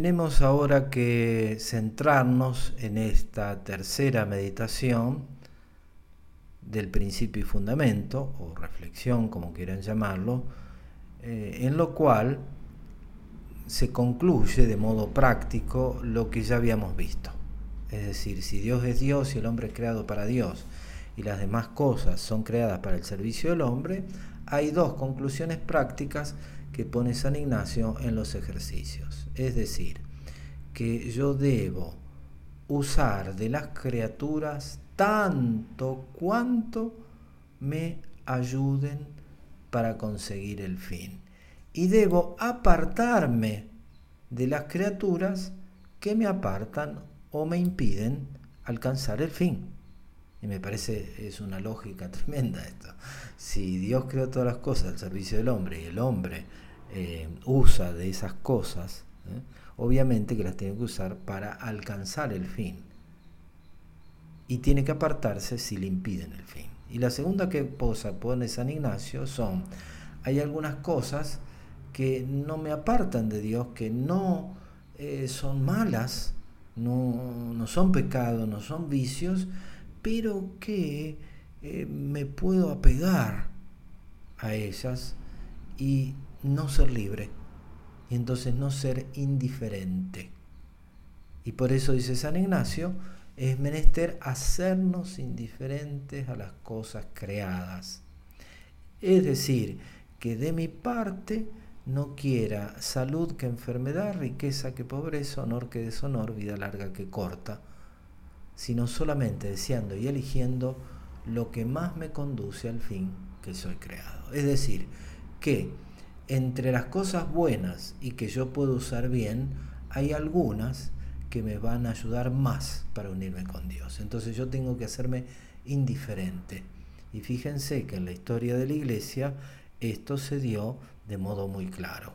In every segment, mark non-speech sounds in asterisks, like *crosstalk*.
tenemos ahora que centrarnos en esta tercera meditación del principio y fundamento, o reflexión, como quieran llamarlo, eh, en lo cual se concluye de modo práctico lo que ya habíamos visto. Es decir, si Dios es Dios y el hombre es creado para Dios y las demás cosas son creadas para el servicio del hombre, hay dos conclusiones prácticas que pone San Ignacio en los ejercicios. Es decir, que yo debo usar de las criaturas tanto cuanto me ayuden para conseguir el fin. Y debo apartarme de las criaturas que me apartan o me impiden alcanzar el fin. Y me parece es una lógica *laughs* tremenda esto. Si Dios creó todas las cosas al servicio del hombre y el hombre eh, usa de esas cosas, ¿eh? obviamente que las tiene que usar para alcanzar el fin. Y tiene que apartarse si le impiden el fin. Y la segunda que posa pone San Ignacio son, hay algunas cosas que no me apartan de Dios, que no eh, son malas, no, no, son pecados, no son vicios, pero que me puedo apegar a ellas y no ser libre y entonces no ser indiferente. Y por eso dice San Ignacio, es menester hacernos indiferentes a las cosas creadas. Es decir, que de mi parte no quiera salud que enfermedad, riqueza que pobreza, honor que deshonor, vida larga que corta, sino solamente deseando y eligiendo lo que más me conduce al fin que soy creado. Es decir, que entre las cosas buenas y que yo puedo usar bien, hay algunas que me van a ayudar más para unirme con Dios. Entonces yo tengo que hacerme indiferente. Y fíjense que en la historia de la iglesia esto se dio de modo muy claro.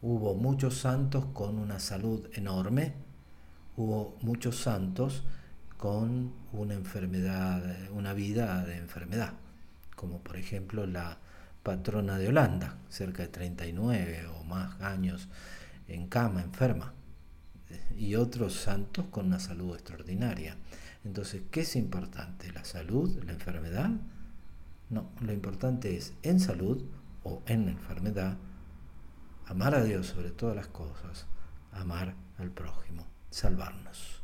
Hubo muchos santos con una salud enorme, hubo muchos santos con una enfermedad, una vida de enfermedad, como por ejemplo la patrona de Holanda, cerca de 39 o más años en cama, enferma, y otros santos con una salud extraordinaria. Entonces, ¿qué es importante? ¿La salud? ¿La enfermedad? No, lo importante es en salud o en enfermedad, amar a Dios sobre todas las cosas, amar al prójimo, salvarnos.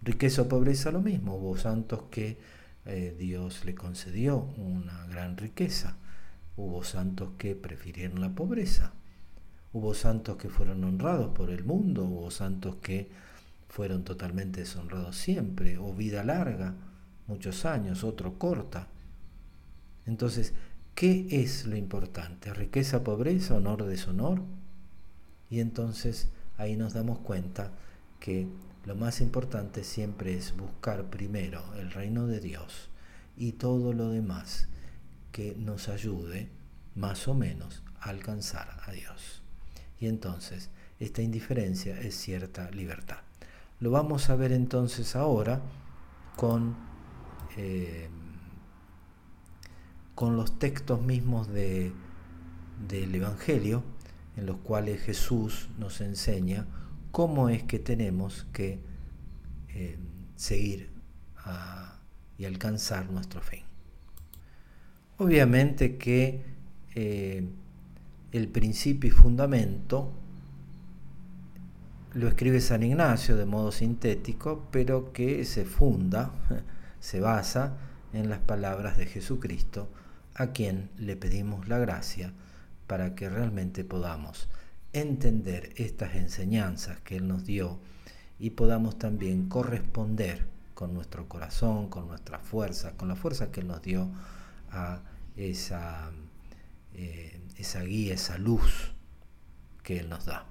Riqueza o pobreza lo mismo, hubo santos que eh, Dios le concedió una gran riqueza, Hubo santos que prefirieron la pobreza. Hubo santos que fueron honrados por el mundo. Hubo santos que fueron totalmente deshonrados siempre. O vida larga, muchos años, otro corta. Entonces, ¿qué es lo importante? ¿Riqueza, pobreza, honor, deshonor? Y entonces ahí nos damos cuenta que lo más importante siempre es buscar primero el reino de Dios y todo lo demás que nos ayude más o menos a alcanzar a Dios. Y entonces esta indiferencia es cierta libertad. Lo vamos a ver entonces ahora con, eh, con los textos mismos de, del Evangelio, en los cuales Jesús nos enseña cómo es que tenemos que eh, seguir y alcanzar nuestro fin. Obviamente que eh, el principio y fundamento lo escribe San Ignacio de modo sintético, pero que se funda, *laughs* se basa en las palabras de Jesucristo, a quien le pedimos la gracia para que realmente podamos entender estas enseñanzas que Él nos dio y podamos también corresponder con nuestro corazón, con nuestra fuerza, con la fuerza que Él nos dio a esa, eh, esa guía, esa luz que Él nos da.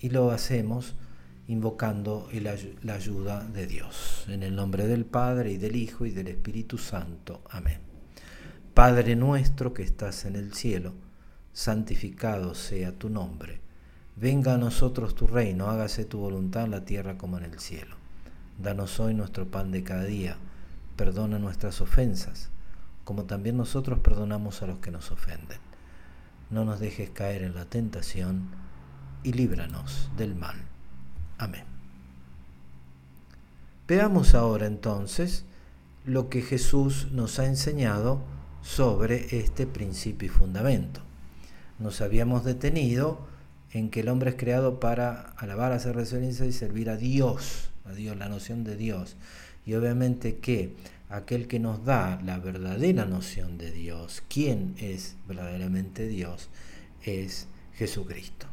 Y lo hacemos invocando la ayuda de Dios. En el nombre del Padre y del Hijo y del Espíritu Santo. Amén. Padre nuestro que estás en el cielo, santificado sea tu nombre. Venga a nosotros tu reino, hágase tu voluntad en la tierra como en el cielo. Danos hoy nuestro pan de cada día. Perdona nuestras ofensas como también nosotros perdonamos a los que nos ofenden. No nos dejes caer en la tentación y líbranos del mal. Amén. Veamos ahora entonces lo que Jesús nos ha enseñado sobre este principio y fundamento. Nos habíamos detenido en que el hombre es creado para alabar, hacer referencia y servir a Dios, a Dios, la noción de Dios. Y obviamente que aquel que nos da la verdadera noción de Dios, quién es verdaderamente Dios, es Jesucristo.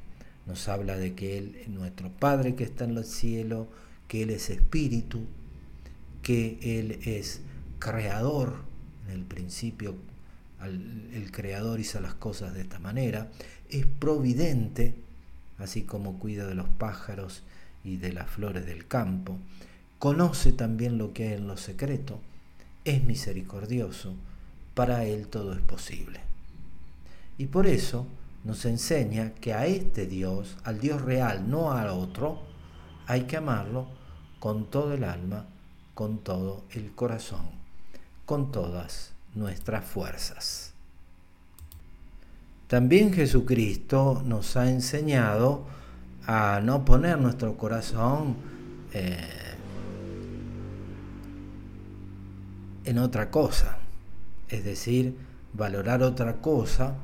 Nos habla de que Él es nuestro Padre que está en el cielo, que Él es espíritu, que Él es creador, en el principio el creador hizo las cosas de esta manera, es providente, así como cuida de los pájaros y de las flores del campo, conoce también lo que hay en lo secreto, es misericordioso, para Él todo es posible. Y por eso nos enseña que a este Dios, al Dios real, no al otro, hay que amarlo con todo el alma, con todo el corazón, con todas nuestras fuerzas. También Jesucristo nos ha enseñado a no poner nuestro corazón eh, en otra cosa, es decir, valorar otra cosa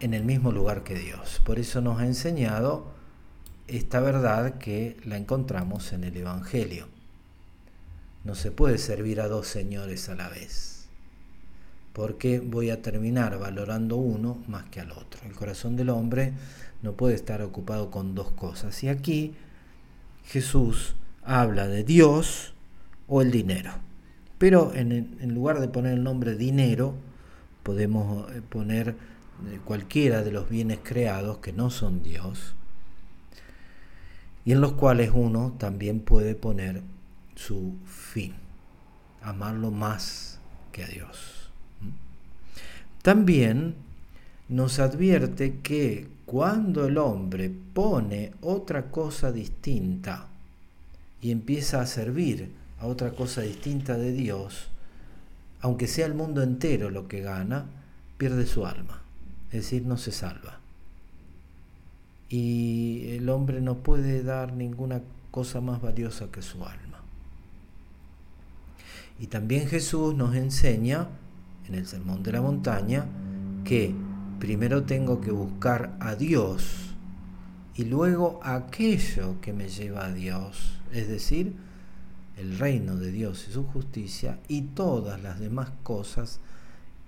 en el mismo lugar que Dios. Por eso nos ha enseñado esta verdad que la encontramos en el Evangelio. No se puede servir a dos señores a la vez porque voy a terminar valorando uno más que al otro. El corazón del hombre no puede estar ocupado con dos cosas. Y aquí Jesús habla de Dios o el dinero. Pero en, lugar de poner el nombre dinero, podemos eh, poner eh, cualquiera de los bienes creados que no son Dios y en los cuales uno también puede poner su fin, amarlo más que a Dios. También nos advierte que cuando el hombre pone otra cosa distinta y empieza a servir a otra cosa distinta de Dios, aunque sea el mundo entero lo que gana, pierde su alma, es decir, no se salva. Y el hombre no puede dar ninguna cosa más valiosa que su alma. Y también Jesús nos enseña en el Sermón de la Montaña que primero tengo que buscar a Dios y luego aquello que me lleva a Dios, es decir, el reino de Dios y su justicia y todas las demás cosas,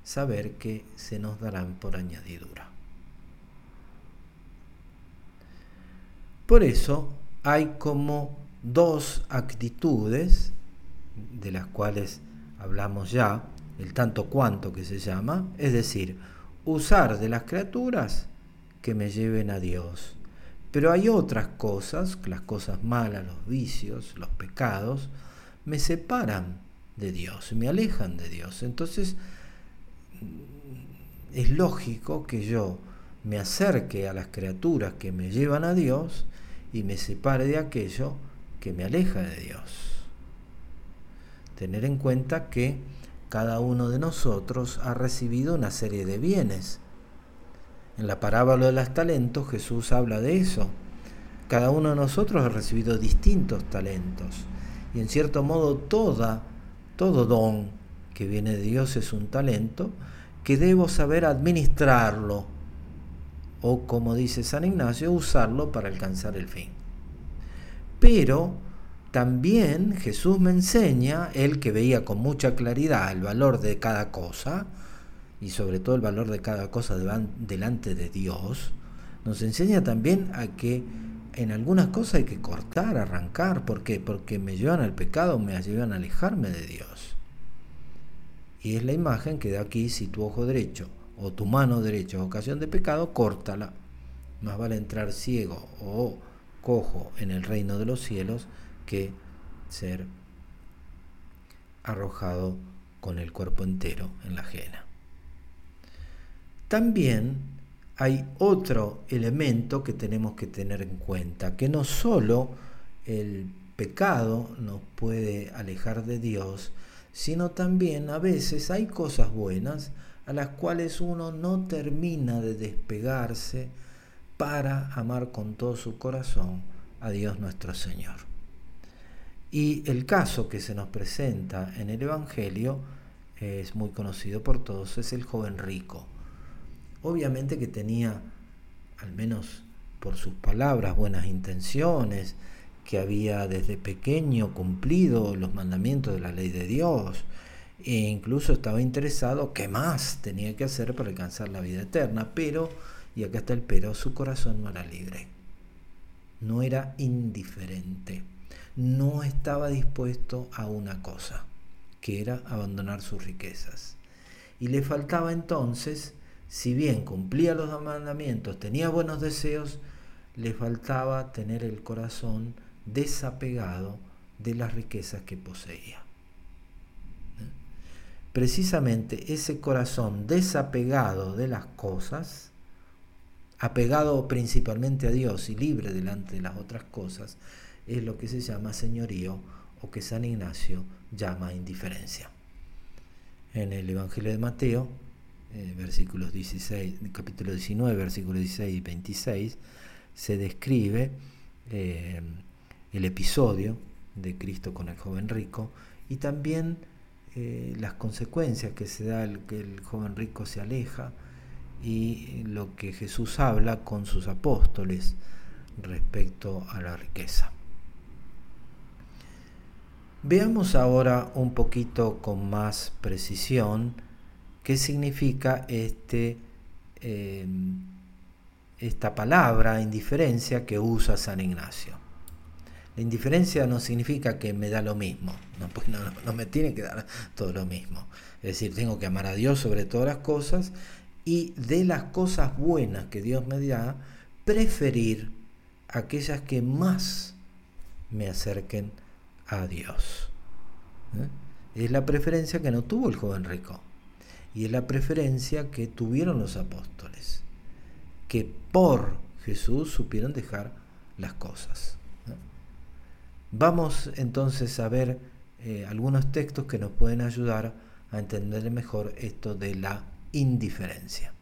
saber que se nos darán por añadidura. Por eso hay como dos actitudes, de las cuales hablamos ya, el tanto cuanto que se llama, es decir, usar de las criaturas que me lleven a Dios. Pero hay otras cosas, las cosas malas, los vicios, los pecados, me separan de Dios, me alejan de Dios. Entonces, es lógico que yo me acerque a las criaturas que me llevan a Dios y me separe de aquello que me aleja de Dios. Tener en cuenta que cada uno de nosotros ha recibido una serie de bienes. En la parábola de los talentos Jesús habla de eso. Cada uno de nosotros ha recibido distintos talentos. Y en cierto modo toda, todo don que viene de Dios es un talento que debo saber administrarlo. O como dice San Ignacio, usarlo para alcanzar el fin. Pero también Jesús me enseña, él que veía con mucha claridad el valor de cada cosa, y sobre todo el valor de cada cosa delante de Dios, nos enseña también a que en algunas cosas hay que cortar, arrancar. ¿Por qué? Porque me llevan al pecado, me llevan a alejarme de Dios. Y es la imagen que da aquí, si tu ojo derecho o tu mano derecha es ocasión de pecado, córtala. Más vale entrar ciego o cojo en el reino de los cielos que ser arrojado con el cuerpo entero en la ajena. También hay otro elemento que tenemos que tener en cuenta, que no solo el pecado nos puede alejar de Dios, sino también a veces hay cosas buenas a las cuales uno no termina de despegarse para amar con todo su corazón a Dios nuestro Señor. Y el caso que se nos presenta en el Evangelio es muy conocido por todos, es el joven rico. Obviamente que tenía, al menos por sus palabras, buenas intenciones, que había desde pequeño cumplido los mandamientos de la ley de Dios, e incluso estaba interesado qué más tenía que hacer para alcanzar la vida eterna, pero, y acá está el pero, su corazón no era libre, no era indiferente, no estaba dispuesto a una cosa, que era abandonar sus riquezas. Y le faltaba entonces, si bien cumplía los mandamientos, tenía buenos deseos, le faltaba tener el corazón desapegado de las riquezas que poseía precisamente ese corazón desapegado de las cosas, apegado principalmente a Dios y libre delante de las otras cosas, es lo que se llama señorío o que San Ignacio llama indiferencia. En el Evangelio de Mateo, eh, versículos 16, capítulo 19, versículos 16 y 26, se describe eh, el episodio de Cristo con el joven rico y también eh, las consecuencias que se da el que el joven rico se aleja y lo que Jesús habla con sus apóstoles respecto a la riqueza. Veamos ahora un poquito con más precisión qué significa este, eh, esta palabra indiferencia que usa San Ignacio. La indiferencia no significa que me da lo mismo, no, pues no, me tiene que dar todo lo mismo. Es decir, tengo que amar a Dios sobre todas las cosas y de las cosas buenas que Dios me da, preferir aquellas que más me acerquen a Dios. ¿Eh? Es la preferencia que no tuvo el joven rico y es la preferencia que tuvieron los apóstoles, que por Jesús supieron dejar las cosas. Vamos entonces a ver eh, algunos textos que nos pueden ayudar a entender mejor esto de la indiferencia.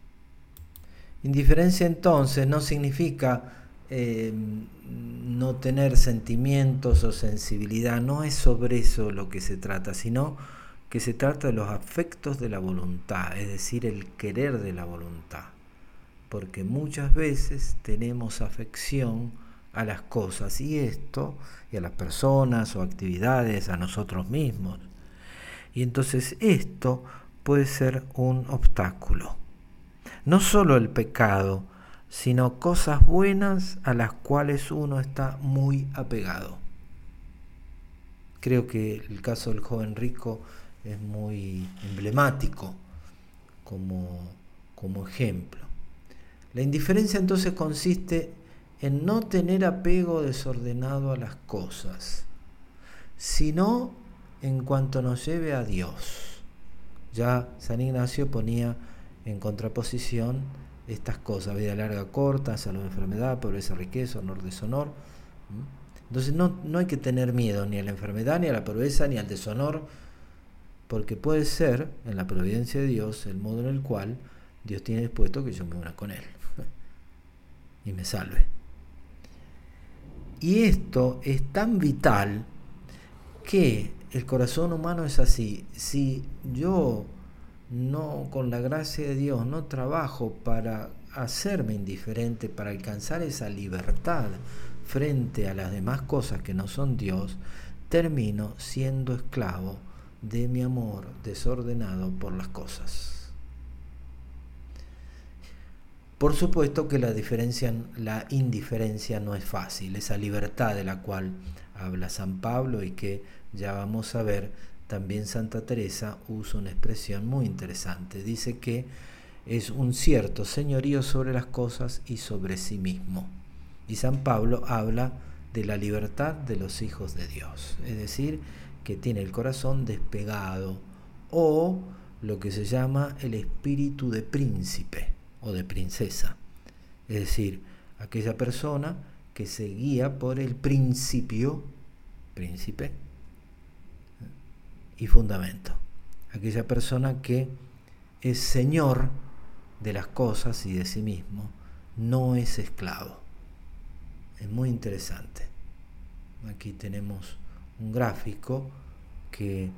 Indiferencia entonces no significa eh, no tener sentimientos o sensibilidad, no es sobre eso lo que se trata, sino que se trata de los afectos de la voluntad, es decir, el querer de la voluntad. Porque muchas veces tenemos afección a las cosas y esto, y a las personas o actividades, a nosotros mismos. Y entonces esto puede ser un obstáculo. No solo el pecado, sino cosas buenas a las cuales uno está muy apegado. Creo que el caso del joven rico es muy emblemático como, como ejemplo. La indiferencia entonces consiste en no tener apego desordenado a las cosas, sino en cuanto nos lleve a Dios. Ya San Ignacio ponía en contraposición estas cosas, vida larga, corta, salud, enfermedad, pobreza, riqueza, honor, deshonor. Entonces no, no hay que tener miedo ni a la enfermedad, ni a la pobreza, ni al deshonor, porque puede ser, en la providencia de Dios, el modo en el cual Dios tiene dispuesto que yo me una con Él *laughs* y me salve. Y esto es tan vital que el corazón humano es así. Si yo no, con la gracia de Dios, no trabajo para hacerme indiferente, para alcanzar esa libertad frente a las demás cosas que no son Dios, termino siendo esclavo de mi amor desordenado por las cosas. Por supuesto que la, diferencia, la indiferencia no es fácil, esa libertad de la cual habla San Pablo y que ya vamos a ver, también Santa Teresa usa una expresión muy interesante. Dice que es un cierto señorío sobre las cosas y sobre sí mismo. Y San Pablo habla de la libertad de los hijos de Dios, es decir, que tiene el corazón despegado o lo que se llama el espíritu de príncipe o de princesa. Es decir, aquella persona que se guía por el principio, príncipe, y fundamento. Aquella persona que es señor de las cosas y de sí mismo, no es esclavo. Es muy interesante. Aquí tenemos un gráfico que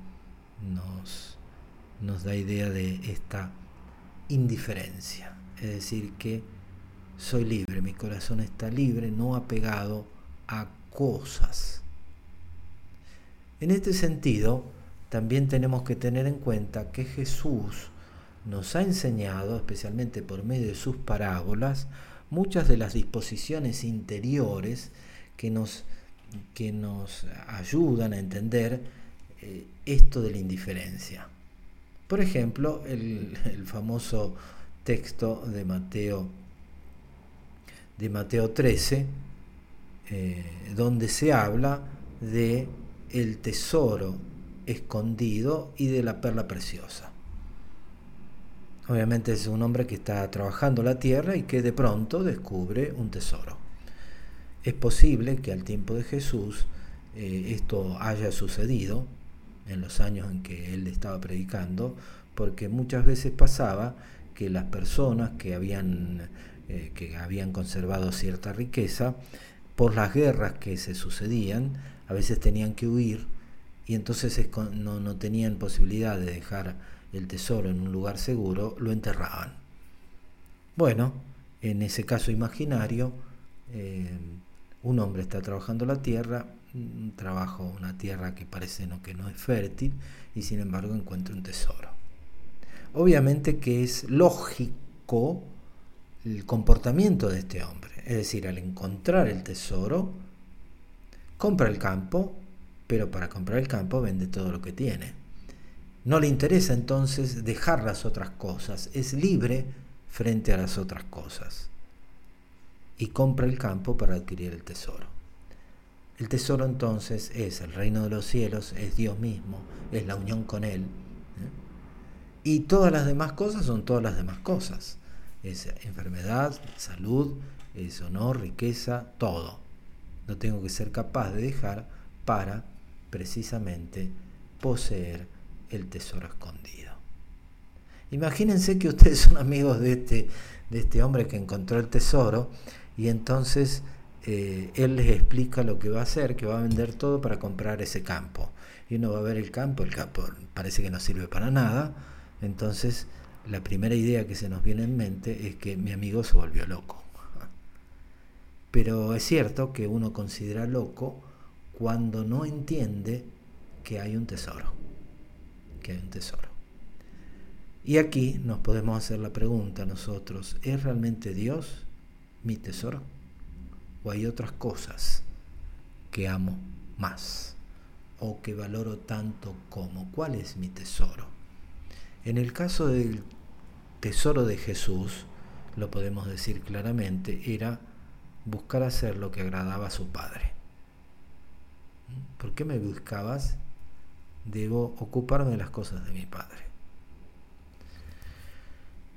nos, nos da idea de esta indiferencia. Es decir, que soy libre, mi corazón está libre, no apegado a cosas. En este sentido, también tenemos que tener en cuenta que Jesús nos ha enseñado, especialmente por medio de sus parábolas, muchas de las disposiciones interiores que nos, que nos ayudan a entender eh, esto de la indiferencia. Por ejemplo, el, *laughs* famoso texto de Mateo, de Mateo 13, eh, donde se habla de el tesoro escondido y de la perla preciosa. Obviamente es un hombre que está trabajando la tierra y que de pronto descubre un tesoro. Es posible que al tiempo de Jesús eh, esto haya sucedido en los años en que él estaba predicando, porque muchas veces pasaba que las personas que habían, eh, que habían conservado cierta riqueza, por las guerras que se sucedían, a veces tenían que huir y entonces no, no tenían posibilidad de dejar el tesoro en un lugar seguro, lo enterraban. Bueno, en ese caso imaginario, eh, un hombre está trabajando la tierra, un trabajo, una tierra que parece no, que no es fértil, y sin embargo encuentra un tesoro. Obviamente que es lógico el comportamiento de este hombre, es decir, al encontrar el tesoro, compra el campo, pero para comprar el campo vende todo lo que tiene. No le interesa entonces dejar las otras cosas, es libre frente a las otras cosas. Y compra el campo para adquirir el tesoro. El tesoro entonces es el reino de los cielos, es Dios mismo, es la unión con Él. ¿eh? Y todas las demás cosas son todas las demás cosas. Es enfermedad, salud, es honor, riqueza, todo. No tengo que ser capaz de dejar para precisamente poseer el tesoro escondido. Imagínense que ustedes son amigos de este, de este hombre que encontró el tesoro y entonces eh, él les explica lo que va a hacer, que va a vender todo para comprar ese campo. Y uno va a ver el campo, el campo parece que no sirve para nada. Entonces la primera idea que se nos viene en mente es que mi amigo se volvió loco. Pero es cierto que uno considera loco cuando no entiende que hay un tesoro que hay un tesoro. Y aquí nos podemos hacer la pregunta nosotros, ¿es realmente Dios mi tesoro? ¿O hay otras cosas que amo más? ¿O que valoro tanto como? ¿Cuál es mi tesoro? En el caso del tesoro de Jesús, lo podemos decir claramente, era buscar hacer lo que agradaba a su Padre. ¿Por qué me buscabas? debo ocuparme de las cosas de mi Padre.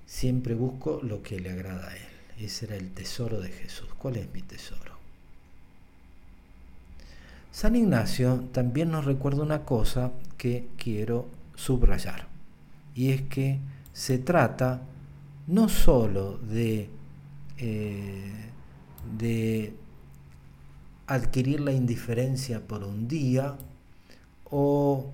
Siempre busco lo que le agrada a Él. Ese era el tesoro de Jesús. ¿Cuál es mi tesoro? San Ignacio también nos recuerda una cosa que quiero subrayar. Y es que se trata no sólo de, eh, de adquirir la indiferencia por un día o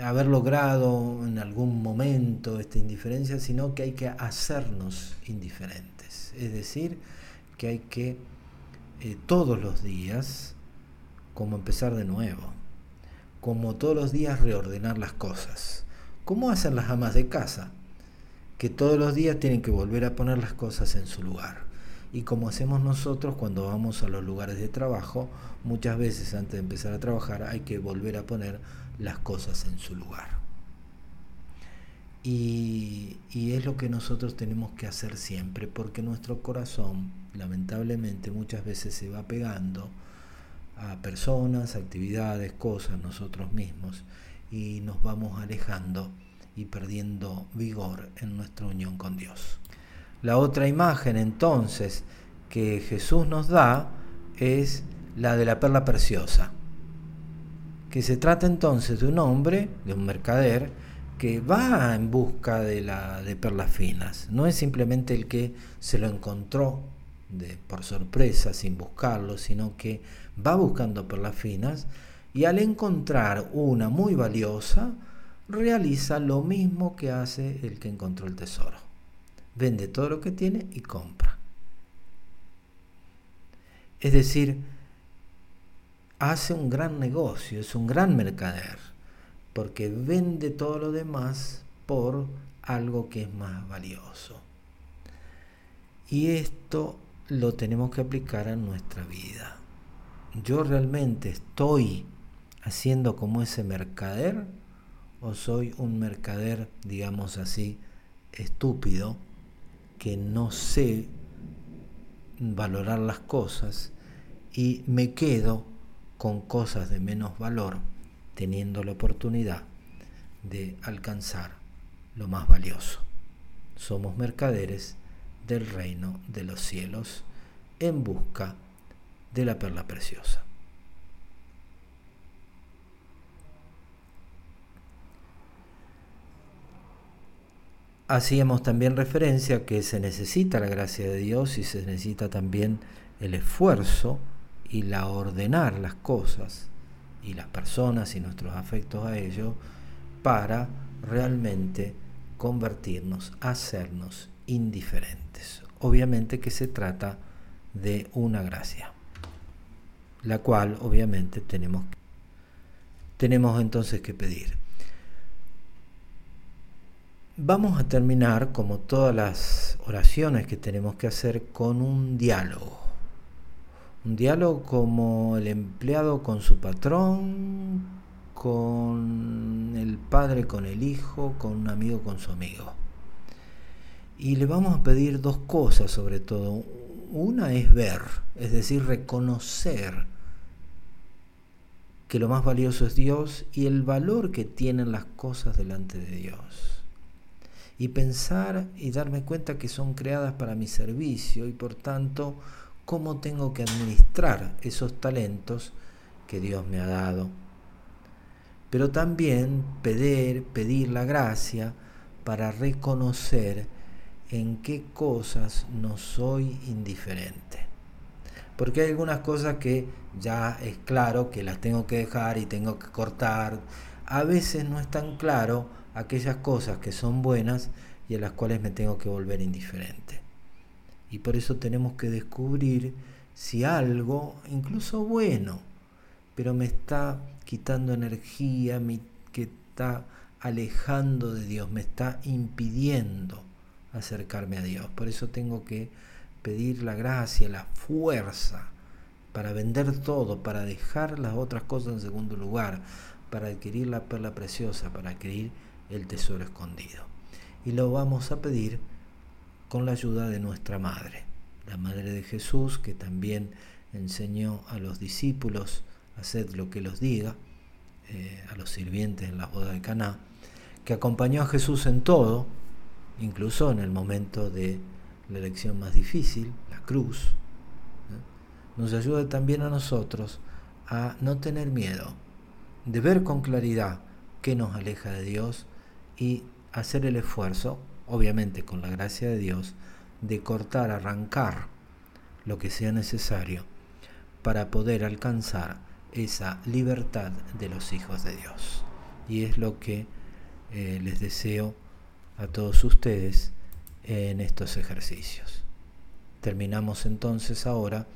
haber logrado en algún momento esta indiferencia, sino que hay que hacernos indiferentes. Es decir, que hay que eh, todos los días, como empezar de nuevo, como todos los días reordenar las cosas. ¿Cómo hacen las amas de casa? Que todos los días tienen que volver a poner las cosas en su lugar. Y como hacemos nosotros cuando vamos a los lugares de trabajo, muchas veces antes de empezar a trabajar hay que volver a poner las cosas en su lugar. Y, es lo que nosotros tenemos que hacer siempre, porque nuestro corazón, lamentablemente, muchas veces se va pegando a personas, actividades, cosas, nosotros mismos, y nos vamos alejando y perdiendo vigor en nuestra unión con Dios. La otra imagen entonces que Jesús nos da es la de la perla preciosa que se trata entonces de un hombre, de un mercader, que va en busca de, la, de perlas finas. No es simplemente el que se lo encontró, de, por sorpresa, sin buscarlo, sino que va buscando por las finas y al encontrar una muy valiosa, realiza lo mismo que hace el que encontró el tesoro. Vende todo lo que tiene y compra. Es decir, hace un gran negocio, es un gran mercader, porque vende todo lo demás por algo que es más valioso. Y esto lo tenemos que aplicar a nuestra vida. Yo realmente estoy haciendo como ese mercader o soy un mercader, digamos así, estúpido, que no sé valorar las cosas y me quedo con cosas de menos valor, teniendo la oportunidad de alcanzar lo más valioso. Somos mercaderes del reino de los cielos en busca de la perla preciosa. Hacíamos también referencia que se necesita la gracia de Dios y se necesita también el esfuerzo y la ordenar las cosas y las personas y nuestros afectos a ello para realmente convertirnos, hacernos indiferentes. Obviamente que se trata de una gracia, la cual obviamente tenemos, tenemos entonces que pedir. Vamos a terminar, como todas las oraciones que tenemos que hacer, con un diálogo. Un diálogo como el empleado con su patrón, con el padre con el hijo, con un amigo con su amigo. Y le vamos a pedir dos cosas sobre todo. Una es ver, es decir, reconocer que lo más valioso es Dios y el valor que tienen las cosas delante de Dios. Y pensar y darme cuenta que son creadas para mi servicio y por tanto cómo tengo que administrar esos talentos que Dios me ha dado pero también pedir, pedir la gracia para reconocer en qué cosas no soy indiferente. Porque hay algunas cosas que ya es claro que las tengo que dejar y tengo que cortar. A veces no es tan claro aquellas cosas que son buenas y a las cuales me tengo que volver indiferente. Y por eso tenemos que descubrir si algo, incluso bueno, pero me está quitando energía, que está alejando de Dios, me está impidiendo acercarme a Dios. Por eso tengo que pedir la gracia, la fuerza para vender todo, para dejar las otras cosas en segundo lugar, para adquirir la perla preciosa, para adquirir el tesoro escondido. Y lo vamos a pedir con la ayuda de nuestra Madre, la Madre de Jesús, que también enseñó a los discípulos haced lo que los diga, eh, a los sirvientes en la boda de Caná, que acompañó a Jesús en todo, incluso en el momento de la elección más difícil, la cruz, nos ayuda también a nosotros a no tener miedo, de ver con claridad qué nos aleja de Dios y hacer el esfuerzo, obviamente con la gracia de Dios, de cortar, arrancar lo que sea necesario para poder alcanzar esa libertad de los hijos de Dios. Y es lo que eh, les deseo a todos ustedes en estos ejercicios. Terminamos entonces ahora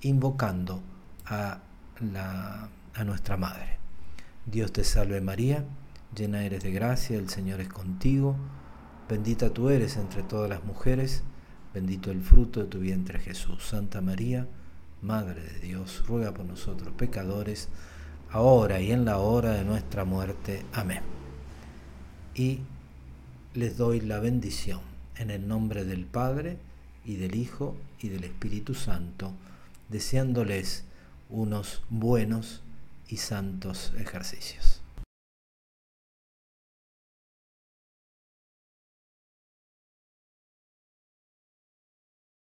invocando a, la, a nuestra Madre. Dios te salve María, llena eres de gracia, el Señor es contigo, bendita tú eres entre todas las mujeres, bendito el fruto de tu vientre Jesús. Santa María, Madre de Dios, ruega por nosotros pecadores, ahora y en la hora de nuestra muerte. Amén. Y les doy la bendición en el nombre del Padre y del Hijo y del Espíritu Santo, deseándoles unos buenos y santos ejercicios.